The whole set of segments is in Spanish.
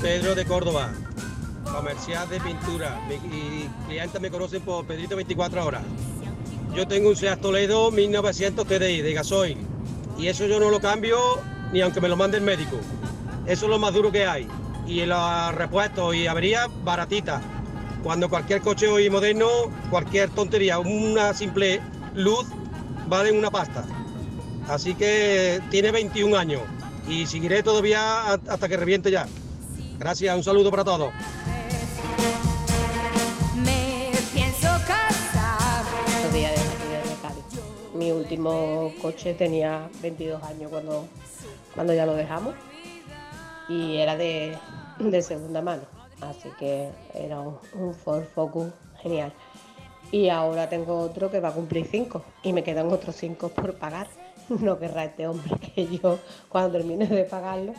Pedro de Córdoba, comercial de pintura. Y clientes me conocen por Pedrito 24 horas. Yo tengo un Seat Toledo 1900 TDI de gasoil y eso yo no lo cambio ni aunque me lo mande el médico. Eso es lo más duro que hay. Y los repuestos y averías baratitas. Cuando cualquier coche hoy moderno, cualquier tontería, una simple luz vale una pasta. Así que tiene 21 años y seguiré todavía hasta que reviente ya. Gracias, un saludo para todos. Me pienso casar. Mi último coche tenía 22 años cuando, cuando ya lo dejamos y era de, de segunda mano, así que era un, un Ford Focus genial. Y ahora tengo otro que va a cumplir 5 y me quedan otros 5 por pagar. No querrá este hombre que yo cuando termine de pagarlo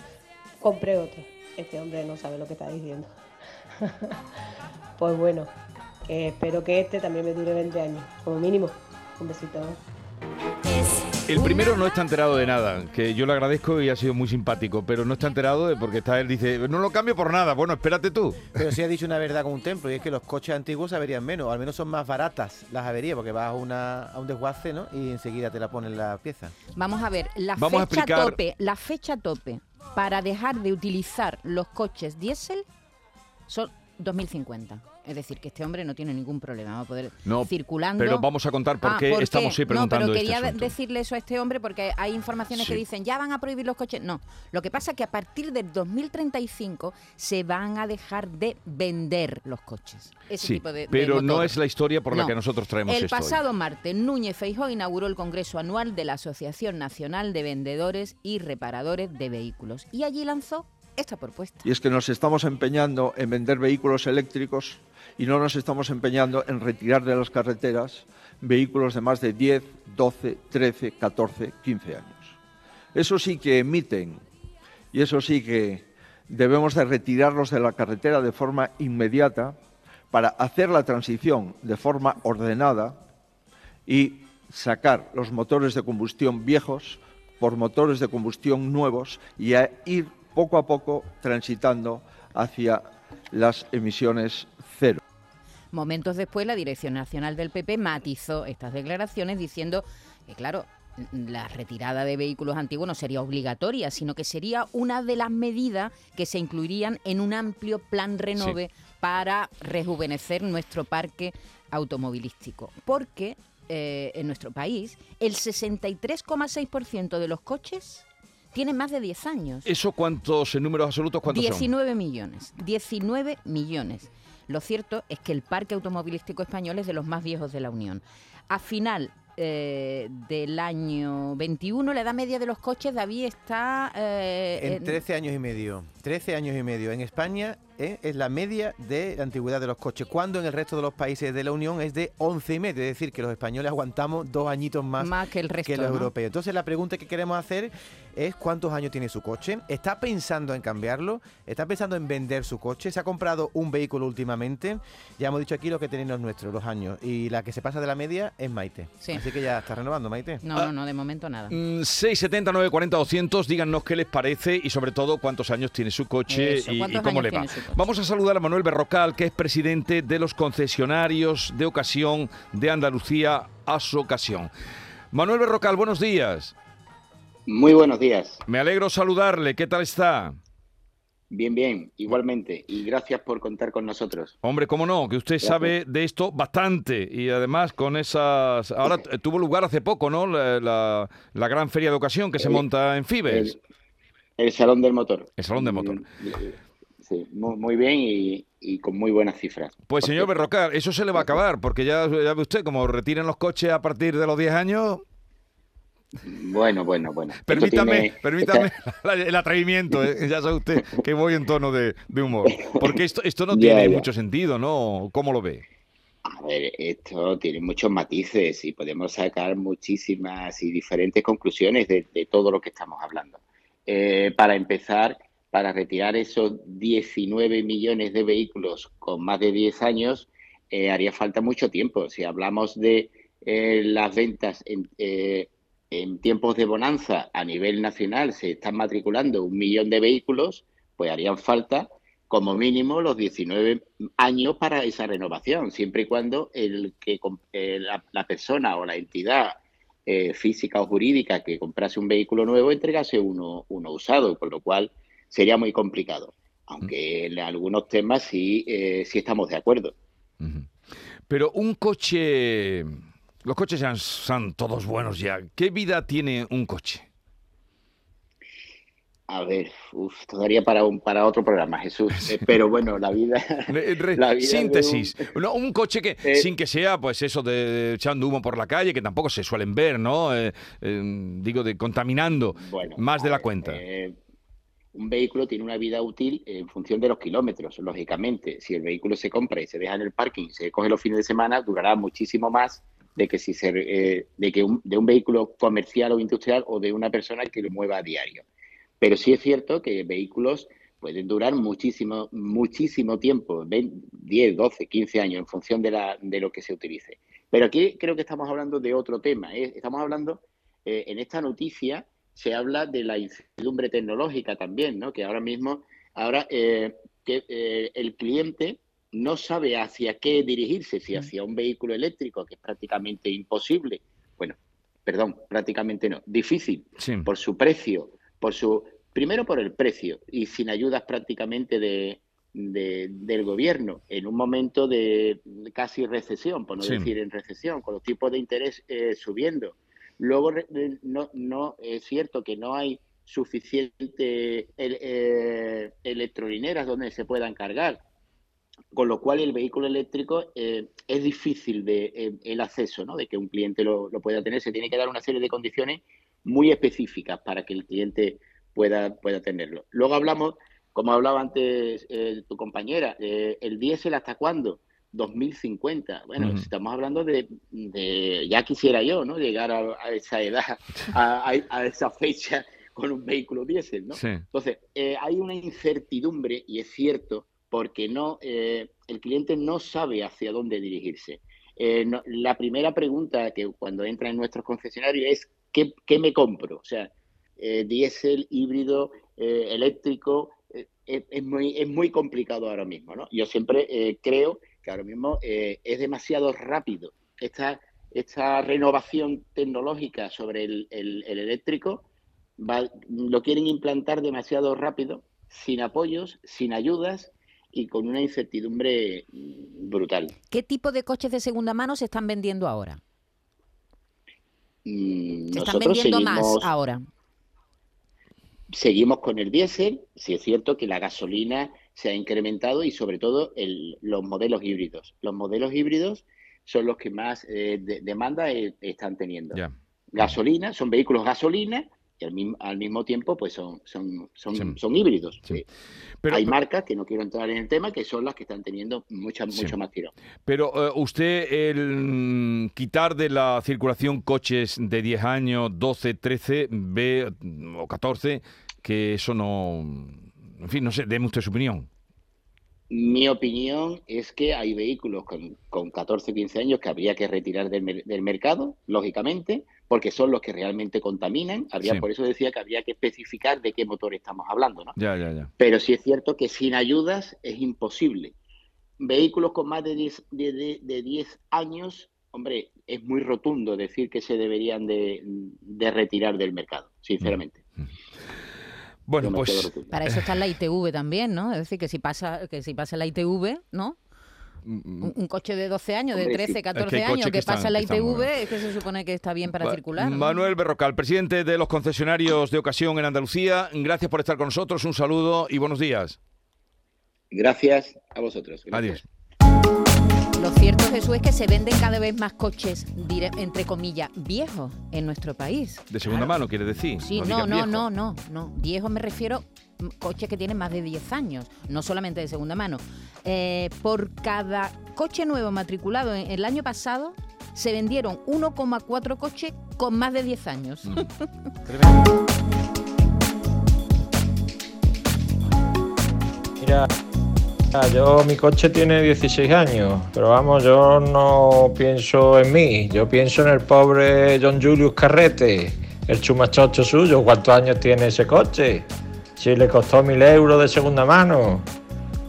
compré otro. Este hombre no sabe lo que está diciendo. pues bueno, que espero que este también me dure 20 años, como mínimo. Un besito. Es El primero no está enterado de nada, que yo le agradezco y ha sido muy simpático, pero no está enterado de porque está él dice, no lo cambio por nada. Bueno, espérate tú. Pero sí ha dicho una verdad con un templo, y es que los coches antiguos se averían menos, o al menos son más baratas las averías, porque vas a, una, a un desguace, ¿no? Y enseguida te la ponen la pieza. Vamos a ver, la Vamos a fecha explicar- tope, la fecha tope para dejar de utilizar los coches diésel son 2050. Es decir, que este hombre no tiene ningún problema, va a poder No, circulando. pero vamos a contar por Ah, qué estamos hoy preguntando No, pero este quería asunto. decirle eso a este hombre porque hay informaciones Sí. que dicen ya van a prohibir los coches. No, lo que pasa es que a partir del 2035 se van a dejar de vender los coches. Ese Sí, tipo de, de pero no es la historia por la que nosotros traemos El esto hoy. pasado martes, Núñez Feijóo inauguró el Congreso Anual de la Asociación Nacional de Vendedores y Reparadores de Vehículos y allí lanzó Y es que nos estamos empeñando en vender vehículos eléctricos y no nos estamos empeñando en retirar de las carreteras vehículos de más de 10, 12, 13, 14, 15 años. Eso sí que emiten y eso sí que debemos de retirarlos de la carretera de forma inmediata para hacer la transición de forma ordenada y sacar los motores de combustión viejos por motores de combustión nuevos y a ir poco a poco transitando hacia las emisiones cero. Momentos después, la Dirección Nacional del PP matizó estas declaraciones diciendo que, claro, la retirada de vehículos antiguos no sería obligatoria, sino que sería una de las medidas que se incluirían en un amplio plan renove para rejuvenecer nuestro parque automovilístico. Porque eh, en nuestro país el 63,6% de los coches tienen más de 10 años. ¿Eso cuántos, en números absolutos, cuántos son? 19 millones. 19 millones. Lo cierto es que el parque automovilístico español es de los más viejos de la Unión. A final eh, del año 21, la edad media de los coches, David, está... eh, En en- 13 años y medio. 13 años y medio. En España ¿eh? es la media de la antigüedad de los coches, cuando en el resto de los países de la Unión es de 11 y medio. Es decir, que los españoles aguantamos dos añitos más, Más que el resto, los ¿no? europeos. Entonces la pregunta que queremos hacer es cuántos años tiene su coche. ¿Está pensando en cambiarlo? ¿Está pensando en vender su coche? ¿Se ha comprado un vehículo últimamente? Ya hemos dicho aquí lo que tienen los nuestros, los años. Y la que se pasa de la media es Maite. Sí. Así que ya está renovando, Maite. No, no, no, de momento nada. Mm, 670 940 200, díganos qué les parece y sobre todo cuántos años tiene su coche Eso, y, y ¿cuántos cómo le va. su? Vamos a saludar a Manuel Berrocal, que es presidente de los concesionarios de ocasión de Andalucía, Asocasión. Manuel Berrocal, buenos días. Muy buenos días. Me alegro saludarle. ¿Qué tal está? Bien, bien, igualmente. Y gracias por contar con nosotros. Hombre, cómo no, que usted sabe de esto bastante y además con esas... Ahora tuvo lugar hace poco, ¿no? La, la- la gran feria de ocasión que se monta en Fibes. El, el Salón del Motor. El Salón del Motor. Sí, muy, muy bien y, y con muy buenas cifras. Pues señor cierto. Berrocal, eso se le va a acabar, porque ya, ya ve usted, como retiren los coches a partir de los 10 años, Bueno, bueno, bueno. Permítame, tiene- permítame el atrevimiento, ¿eh? ya sabe usted que voy en tono de, de humor. Porque esto, esto no tiene ya. mucho sentido, ¿no? ¿Cómo lo ve? A ver, esto tiene muchos matices y podemos sacar muchísimas y diferentes conclusiones de, de todo lo que estamos hablando. Eh, para empezar, para retirar esos 19 millones de vehículos con más de 10 años, eh, haría falta mucho tiempo. Si hablamos de eh, las ventas en, en tiempos de bonanza a nivel nacional, se están matriculando un millón de vehículos, pues harían falta como mínimo los 19 años para esa renovación, siempre y cuando el que eh, la, la persona o la entidad eh, física o jurídica que comprase un vehículo nuevo entregase uno, uno usado, con lo cual sería muy complicado. Aunque en algunos temas sí, eh, sí estamos de acuerdo. Pero un coche... Los coches ya son todos buenos ya. ¿Qué vida tiene un coche? A ver, uf, esto daría para, un, para otro programa, Jesús. Eh, pero bueno, la vida... Re- re- la vida de un- Síntesis. No, un coche que, Eh, sin que sea, pues eso de echando humo por la calle, que tampoco se suelen ver, ¿no? Eh, digo, de contaminando Bueno, más de la ver, cuenta. un vehículo tiene una vida útil en función de los kilómetros, lógicamente. Si el vehículo se compra y se deja en el parking y se coge los fines de semana, durará muchísimo más de que si se, eh, de que un, de un vehículo comercial o industrial o de una persona que lo mueva a diario. Pero sí es cierto que vehículos pueden durar muchísimo, muchísimo tiempo, 20, 10, 12, 15 años, en función de, la, de lo que se utilice. Pero aquí creo que estamos hablando de otro tema. ¿eh? Estamos hablando, eh, en esta noticia se habla de la incertidumbre tecnológica también, ¿no? que ahora mismo, ahora el cliente no sabe hacia qué dirigirse, si hacia un vehículo eléctrico, que es prácticamente imposible, bueno, perdón, prácticamente no, difícil, Sí. por su precio, por su primero por el precio y sin ayudas prácticamente de, de- del gobierno en un momento de casi recesión, por no Sí. decir en recesión, con los tipos de interés eh, subiendo. Luego eh, no, no es cierto que no hay suficiente el- eh, electrolineras donde se puedan cargar, con lo cual el vehículo eléctrico eh, es difícil de, eh, el acceso, ¿no? de que un cliente lo, lo pueda tener. Se tiene que dar una serie de condiciones muy específicas para que el cliente pueda, pueda tenerlo. Luego hablamos, como hablaba antes eh, tu compañera, eh, el diésel hasta cuándo? 2050. Bueno, Ujú. estamos hablando de, de- ya quisiera yo, ¿no? Llegar a, a esa edad, a, a- a esa fecha con un vehículo diésel, ¿no? Sí. Entonces, eh, hay una incertidumbre, y es cierto, porque no, eh, el cliente no sabe hacia dónde dirigirse. Eh, la primera pregunta que cuando entra en nuestros concesionarios es, ¿qué, qué me compro? O sea, eh, diésel, híbrido, eléctrico, es, muy, es muy complicado ahora mismo. Yo siempre creo que ahora mismo es demasiado rápido esta, esta renovación tecnológica sobre el, el- el eléctrico, lo quieren implantar demasiado rápido, sin apoyos, sin ayudas y con una incertidumbre brutal. ¿Qué tipo de coches de segunda mano se están vendiendo ahora? Mm, Se están Nosotros vendiendo más seguimos- ahora. Seguimos con el diésel, sí es cierto que la gasolina se ha incrementado y sobre todo el- los modelos híbridos. Los modelos híbridos son los que más eh, de- demanda eh, están teniendo. Gasolina, son vehículos gasolina y al mismo, al mismo tiempo pues son, son, son, Sí. son híbridos. Sí. Eh, Pero, Hay marcas que no quiero entrar en el tema que son las que están teniendo mucha, Sí. mucho más tirón. pero eh, usted, el mm, quitar de la circulación coches de 10 años, 12, 13, ve, mm, o 14, que eso no... En fin, no sé, déme usted su opinión. Mi opinión es que hay vehículos con, con 14, 15 años que habría que retirar del, del mercado, lógicamente, porque son los que realmente contaminan. Habría, Sí. Por eso decía que habría que especificar de qué motor estamos hablando. ¿no? Ya, ya, ya. Pero sí es cierto que sin ayudas es imposible. Vehículos con más de 10, de, de- de 10 años, hombre, es muy rotundo decir que se deberían de, de retirar del mercado, sinceramente. Bueno, Demasiado pues... rotundo. Para eso está la ITV también, ¿no? Es decir, que si pasa, que si pasa la ITV, ¿no? Mm, Un, un coche de 12 años, de Hombre, 13, sí. 14 Es que hay años, que, que están- pasa la ITV, es que se supone que está bien para circular. ¿no? Manuel Berrocal, presidente de los concesionarios de ocasión en Andalucía, gracias por estar con nosotros, un saludo y buenos días. Gracias a vosotros. Gracias. Adiós. Lo cierto, Jesús, es que se venden cada vez más coches, dire- entre comillas, viejos en nuestro país. De segunda mano, quiere decir. Sí, no, no, no, no, no. Viejos me refiero mm, coches que tienen más de 10 años, no solamente de segunda mano. Eh, por cada coche nuevo matriculado en- el año pasado, se vendieron 1,4 coches con más de 10 años. Mm. Mira, yo mi coche tiene 16 años, pero vamos, yo no pienso en mí, yo pienso en el pobre John Julius Carrete, el chumachocho suyo. ¿Cuántos años tiene ese coche? Si le costó mil euros de segunda mano.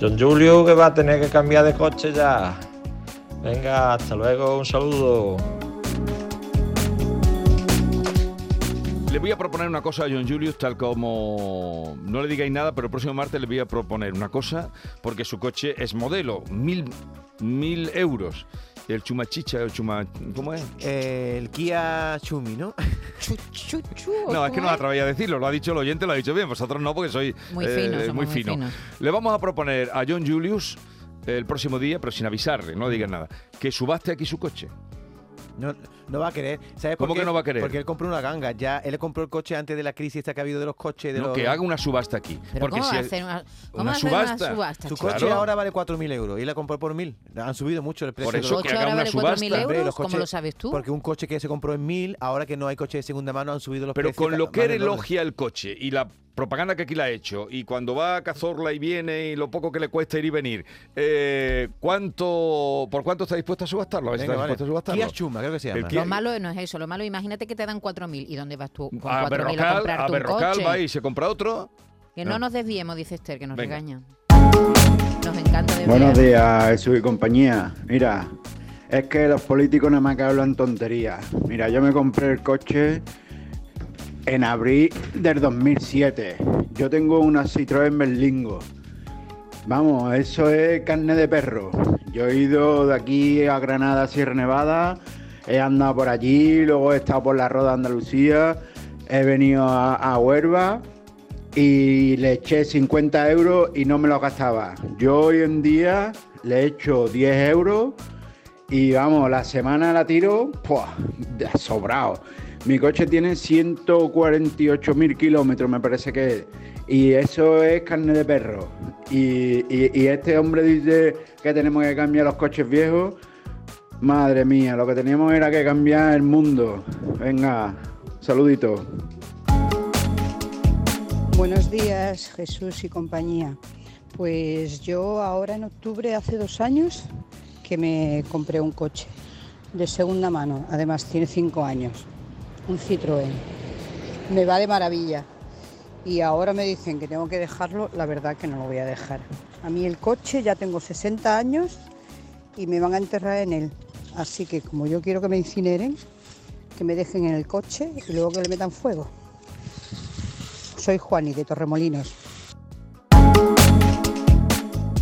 John Julius que va a tener que cambiar de coche ya. Venga, hasta luego, un saludo. Le voy a proponer una cosa a John Julius, tal como no le digáis nada, pero el próximo martes le voy a proponer una cosa, porque su coche es modelo, mil, mil euros. El chumachicha, el chuma... ¿Cómo es? Eh, el Kia Chumi, ¿no? Chu, chu, chu, No, es que no ¿cómo me atreví a decirlo, lo ha dicho el oyente, lo ha dicho bien, vosotros no, porque sois Muy eh, finos, somos muy muy fino. finos. Le vamos a proponer a John Julius el próximo día, pero sin avisarle, no digas nada, que subaste aquí su coche. No, no va a querer. ¿Sabes por ¿Cómo qué? que no va a querer? Porque él compró una ganga. Ya él compró el coche antes de la crisis esta que ha habido de los coches. De No, los... que haga una subasta aquí. Pero porque ¿cómo si va a hacer una, cómo una va a hacer subasta. una subasta? Su coche Claro. ahora vale 4.000 euros y la compró por 1.000. Han subido mucho el precio. Por de eso los que ¿Coche haga ahora una vale 4.000 subasta. Hombre, los ¿Cómo coches- lo sabes tú? Porque un coche que se compró en 1.000, ahora que no hay coche de segunda mano, han subido los Pero precios. con lo que elogia el coche y la propaganda que aquí la ha hecho y cuando va a Cazorla y viene y lo poco que le cuesta ir y venir, eh, ¿cuánto, ¿por cuánto está dispuesto a subastarlo? A Venga, está vale. dispuesto a subastarlo. Kia Chuma, creo que se El llama. Kia- Lo malo no es eso, lo malo imagínate que te dan 4.000 y ¿dónde vas tú con 4.000 a a Berrocal, a comprarte un Berrocal coche? va y se compra otro. Que no No. nos desviemos, dice Esther, que nos Venga. regañan. Nos encanta desviar. Buenos días, Jesús y compañía. Mira, es que los políticos nada más que hablan tonterías. Mira, yo me compré el coche en abril del 2007. Yo tengo una Citroën Berlingo. Vamos, eso es carne de perro. Yo he ido de aquí a Granada, Sierra Nevada, he andado por allí, luego he estado por la Roda Andalucía, he venido a, a Huelva y le eché 50 euros y no me lo gastaba. Yo hoy en día le echo 10 euros y vamos, la semana la tiro ¡pua! sobrado. Mi coche tiene 148 mil kilómetros, me parece que es. Y eso es carne de perro. Y, y- y este hombre dice que tenemos que cambiar los coches viejos. Madre mía, lo que teníamos era que cambiar el mundo. Venga, saludito. Buenos días, Jesús y compañía. Pues yo ahora en octubre, hace dos años, que me compré un coche de segunda mano. Además tiene cinco años. Un Citroën. Me va de maravilla. Y ahora me dicen que tengo que dejarlo. La verdad que no lo voy a dejar. A mí el coche ya tengo 60 años y me van a enterrar en él. Así que como yo quiero que me incineren, que me dejen en el coche y luego que le metan fuego. Soy Juani de Torremolinos.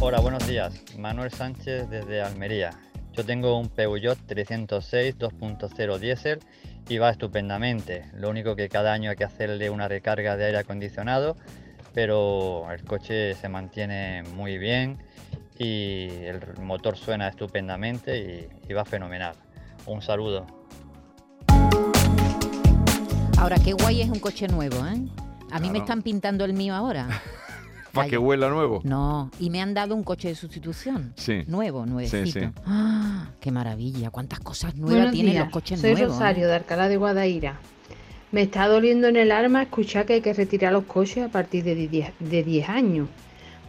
Hola, buenos días. Manuel Sánchez desde Almería. Yo tengo un Peugeot 306 2.0 diésel y va estupendamente. Lo único que cada año hay que hacerle una recarga de aire acondicionado, pero el coche se mantiene muy bien y el motor suena estupendamente y, y va fenomenal. Un saludo. Ahora, qué guay es un coche nuevo, ¿eh? A mí me están pintando el mío ahora. Para que huela nuevo. No, y me han dado un coche de sustitución. Sí. Nuevo, nuevecito. sí. ¡Ah! ¡Qué maravilla! ¿Cuántas cosas nuevas Buenos tienen días, los coches soy nuevos? Rosario eh? de Alcalá de Guadaira. Me está doliendo en el alma escuchar que hay que retirar los coches a partir de 10, de 10 años.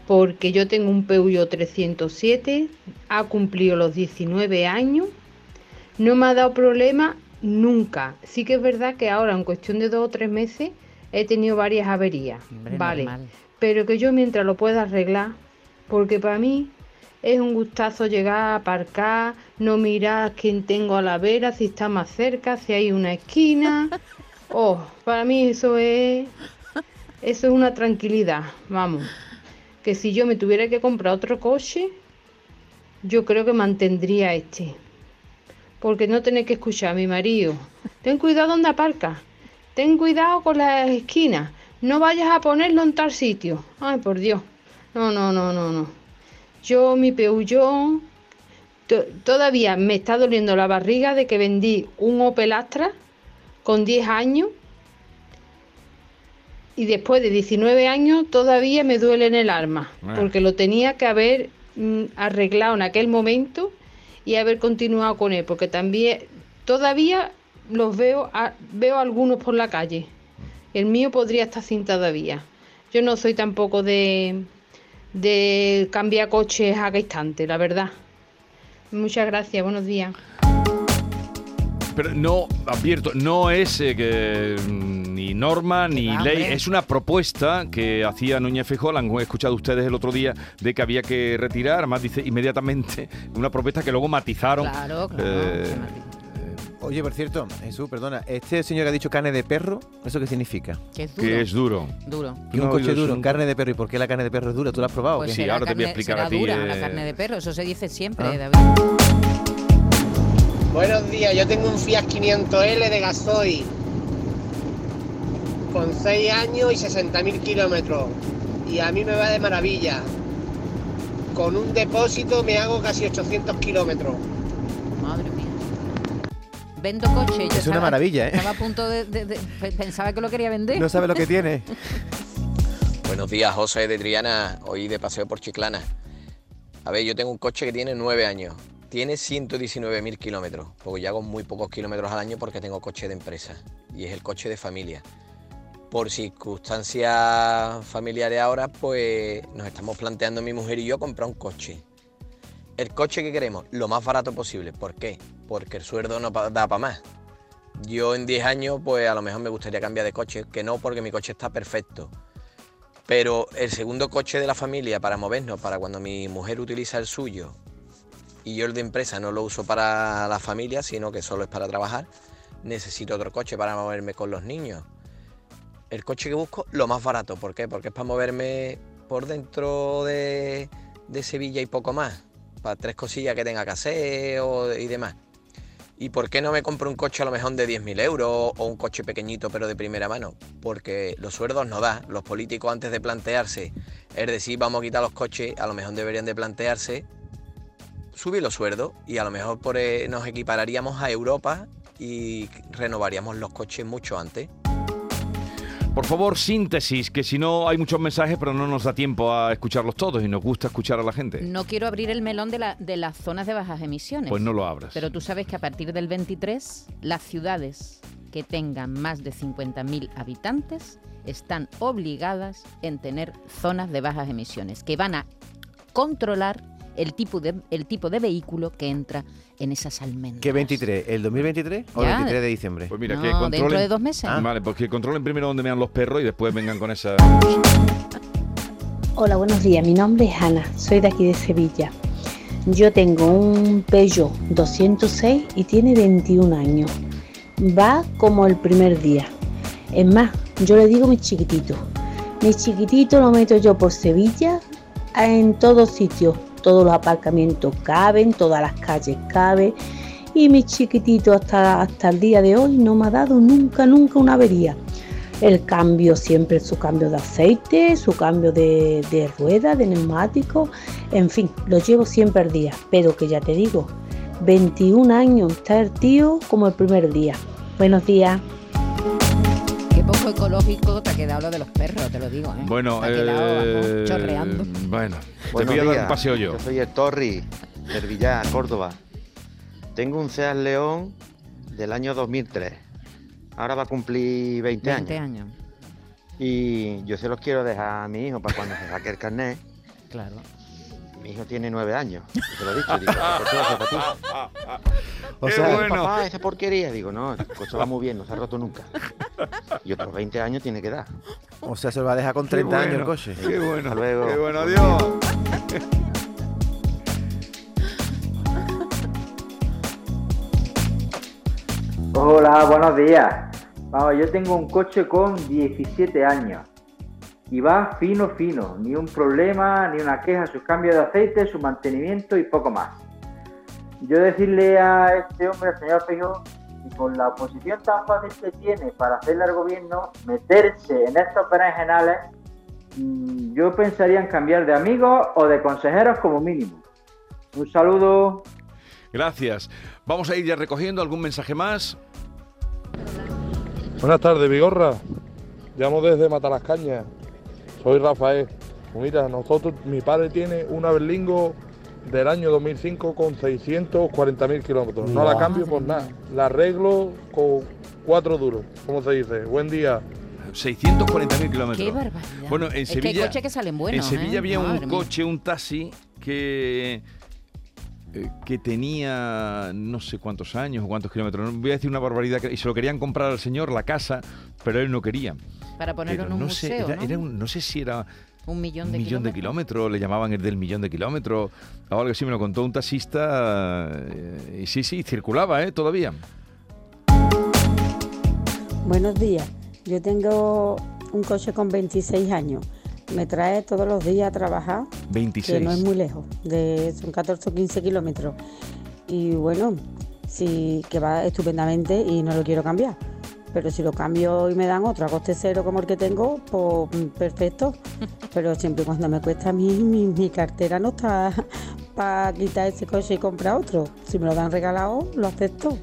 Porque yo tengo un Peugeot 307, ha cumplido los 19 años, no me ha dado problema nunca. Sí que es verdad que ahora en cuestión de dos o tres meses he tenido varias averías. Hombre, vale, normal. Pero que yo mientras lo pueda arreglar, porque para mí es un gustazo llegar a aparcar, no mirar quién tengo a la vera, si está más cerca, si hay una esquina. Oh, para mí eso es eso es una tranquilidad, vamos. Que si yo me tuviera que comprar otro coche, yo creo que mantendría este. Porque no tener que escuchar a mi marido. Ten cuidado donde aparcas. Ten cuidado con las esquinas. No vayas a ponerlo en tal sitio. Ay, por Dios. No, no, no, no, no. Yo, mi To- Todavía me está doliendo la barriga de que vendí un Opel Astra con 10 años y después de 19 años todavía me duele en el alma Ah. porque lo tenía que haber mm, arreglado en aquel momento y haber continuado con él porque también todavía los veo a- veo algunos por la calle. El mío podría estar sin todavía. Yo no soy tampoco de de cambiar coches a cada instante, la verdad. Muchas gracias, buenos días. Pero no, advierto, no es eh, que, mm, ni norma ni va, ley, hombre. es una propuesta que hacía Núñez Feijóo, la han escuchado ustedes el otro día, de que había que retirar, además dice inmediatamente, una propuesta que luego matizaron. Claro, claro, eh, Oye, por cierto, Jesús, perdona, este señor que ha dicho carne de perro, ¿eso qué significa? Que es que es duro. Duro. Que un No, coche yo duro, nunca- carne de perro. ¿Y por qué la carne de perro es dura? ¿Tú la has probado? o Pues qué? será ahora te voy a carne- explicar será a ti, dura la eh. carne de perro, eso se dice siempre, Ah. David. Buenos días, yo tengo un Fiat 500L de gasoil con 6 años y 60.000 kilómetros y a mí me va de maravilla. Con un depósito me hago casi 800 kilómetros. Vendo coche. yo Es una maravilla, ¿eh? Estaba a punto de, de- de- pe- Pensaba que lo quería vender. No sabe lo que tiene. Buenos días, José de Triana, hoy de paseo por Chiclana. A ver, yo tengo un coche que tiene nueve años, tiene 119.000 kilómetros, porque yo hago muy pocos kilómetros al año porque tengo coche de empresa y es el coche de familia. Por circunstancias familiares ahora, pues nos estamos planteando mi mujer y yo comprar un coche. El coche que queremos, lo más barato posible. ¿Por qué? Porque el sueldo no da para más. Yo en 10 años, pues a lo mejor me gustaría cambiar de coche, que no porque mi coche está perfecto. Pero el segundo coche de la familia para movernos, para cuando mi mujer utiliza el suyo y yo el de empresa no lo uso para la familia, sino que solo es para trabajar, necesito otro coche para moverme con los niños. El coche que busco, lo más barato. ¿Por qué? Porque es para moverme por dentro de, de Sevilla y poco más. Para tres cosillas que tenga que hacer o- y demás. ¿Y por qué no me compro un coche a lo mejor de 10.000 euros o un coche pequeñito pero de primera mano? Porque los sueldos no da. Los políticos antes de plantearse, es decir, vamos a quitar los coches, a lo mejor deberían de plantearse subir los sueldos y a lo mejor eh, nos equipararíamos a Europa y renovaríamos los coches mucho antes. Por favor, síntesis, que si no hay muchos mensajes, pero no nos da tiempo a escucharlos todos y nos gusta escuchar a la gente. No quiero abrir el melón de, la- de las zonas de bajas emisiones. Pues no lo abras. Pero tú sabes que a partir del 23, las ciudades que tengan más de 50.000 habitantes están obligadas en tener zonas de bajas emisiones, que van a controlar el tipo de, el tipo de vehículo que entra en esas almendras. ¿Qué 23? ¿El 2023 o el Ya. 23 de diciembre? Pues mira, No, que dentro controlen. de dos meses. Ah. Vale, pues que controlen primero dónde mean los perros y después vengan con esa. Hola, buenos días. Mi nombre es Ana, soy de aquí de Sevilla. Yo tengo un Peugeot 206 y tiene 21 años. Va como el primer día. Es más, yo le digo mi chiquitito. Mi chiquitito lo meto yo por Sevilla en todos sitios. Todos los aparcamientos caben, todas las calles caben. Y mi chiquitito hasta, hasta el día de hoy no me ha dado nunca, nunca una avería el cambio siempre su cambio de aceite, su cambio de, de rueda, de neumático, en fin, lo llevo siempre al día, pero que ya te digo, 21 años, está el tío como el primer día. Buenos días. Ecológico te ha quedado lo de los perros, te lo digo. ¿eh? Bueno, Te ha quedado, vamos, eh, chorreando. bueno, te voy a dar días. un paseo yo. soy el Torri, del Villar, Córdoba. Tengo un Seat León del año 2003. Ahora va a cumplir 20, 20 años. años. Y yo se los quiero dejar a mi hijo para cuando se saque el carnet. Claro. Mi hijo tiene 9 años. Se lo he dicho. Digo, "¿El coche va a ser para ti?". O "Qué sea- bueno. papá, esa porquería. Digo, no, el coche va muy bien, no se ha roto nunca. Y otros 20 años tiene que dar. O sea, se lo va a dejar con Qué 30 años el coche. Qué bueno. Hasta luego. Qué bueno, adiós. Hola, buenos días. Vamos, yo tengo un coche con 17 años y va fino, fino. Ni un problema, ni una queja, su cambio de aceite, su mantenimiento y poco más. Yo decirle a este hombre, al señor Feijóo, que con la posición tan fácil que tiene para hacerle al gobierno, meterse en estos berenjenales, mm, yo pensaría en cambiar de amigos o de consejeros como mínimo. Un saludo. Gracias. Vamos a ir ya recogiendo algún mensaje más. Buenas tardes, Vigorra. Llamo desde Matalascaña. Soy Rafael. Mira, nosotros, mi padre tiene una Berlingo del año 2005 con 640.000 kilómetros. No la cambio por nada. La arreglo con cuatro duros, como se dice. Buen día. 640.000 kilómetros. Qué barbaridad. Bueno, en Es que hay Sevilla. coches que salen buenos, En Sevilla ¿eh? había Madre un mía. coche, un taxi que eh, que tenía no sé cuántos años o cuántos kilómetros. No voy a decir una barbaridad. que- Y se lo querían comprar al señor, la casa, pero él no quería. Para ponerlo Pero en un no sé, museo, era- ¿no? era un- no sé si era Un millón de un millón de kilómetros. kilómetros, le llamaban el del millón de kilómetros, o algo así, me lo contó un taxista, eh, y sí, sí, circulaba, ¿eh? Todavía. Buenos días. Yo tengo un coche con 26 años. Me trae todos los días a trabajar, 26. que no es muy lejos, de, son 14 o 15 kilómetros. Y bueno, sí que va estupendamente y no lo quiero cambiar. Pero si lo cambio y me dan otro a coste cero como el que tengo, pues mm, perfecto. Pero siempre y cuando me cuesta a mí, mi, mi cartera no está para quitar ese coche y comprar otro. Si me lo dan regalado, lo acepto.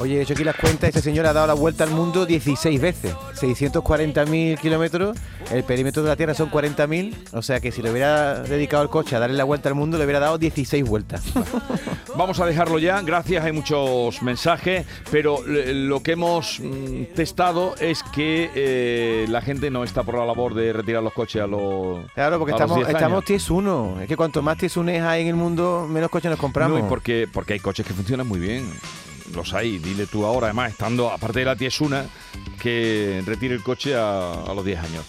Oye, he hecho aquí las cuentas, este señor ha dado la vuelta al mundo 16 veces. 640.000 kilómetros, el perímetro de la Tierra son 40.000, o sea que si le hubiera dedicado el coche a darle la vuelta al mundo, le hubiera dado 16 vueltas. Vamos a dejarlo ya, gracias, hay muchos mensajes, pero lo que hemos mm, testado es que eh, la gente no está por la labor de retirar los coches a los Claro, porque estamos, 10 años. estamos TIES 1. Es que cuanto más TIES 1 hay en el mundo, menos coches nos compramos. No, y porque, porque hay coches que funcionan muy bien. Los hay, dile tú ahora, además, estando, aparte de la Tiesuna, que retire el coche a, a los 10 años.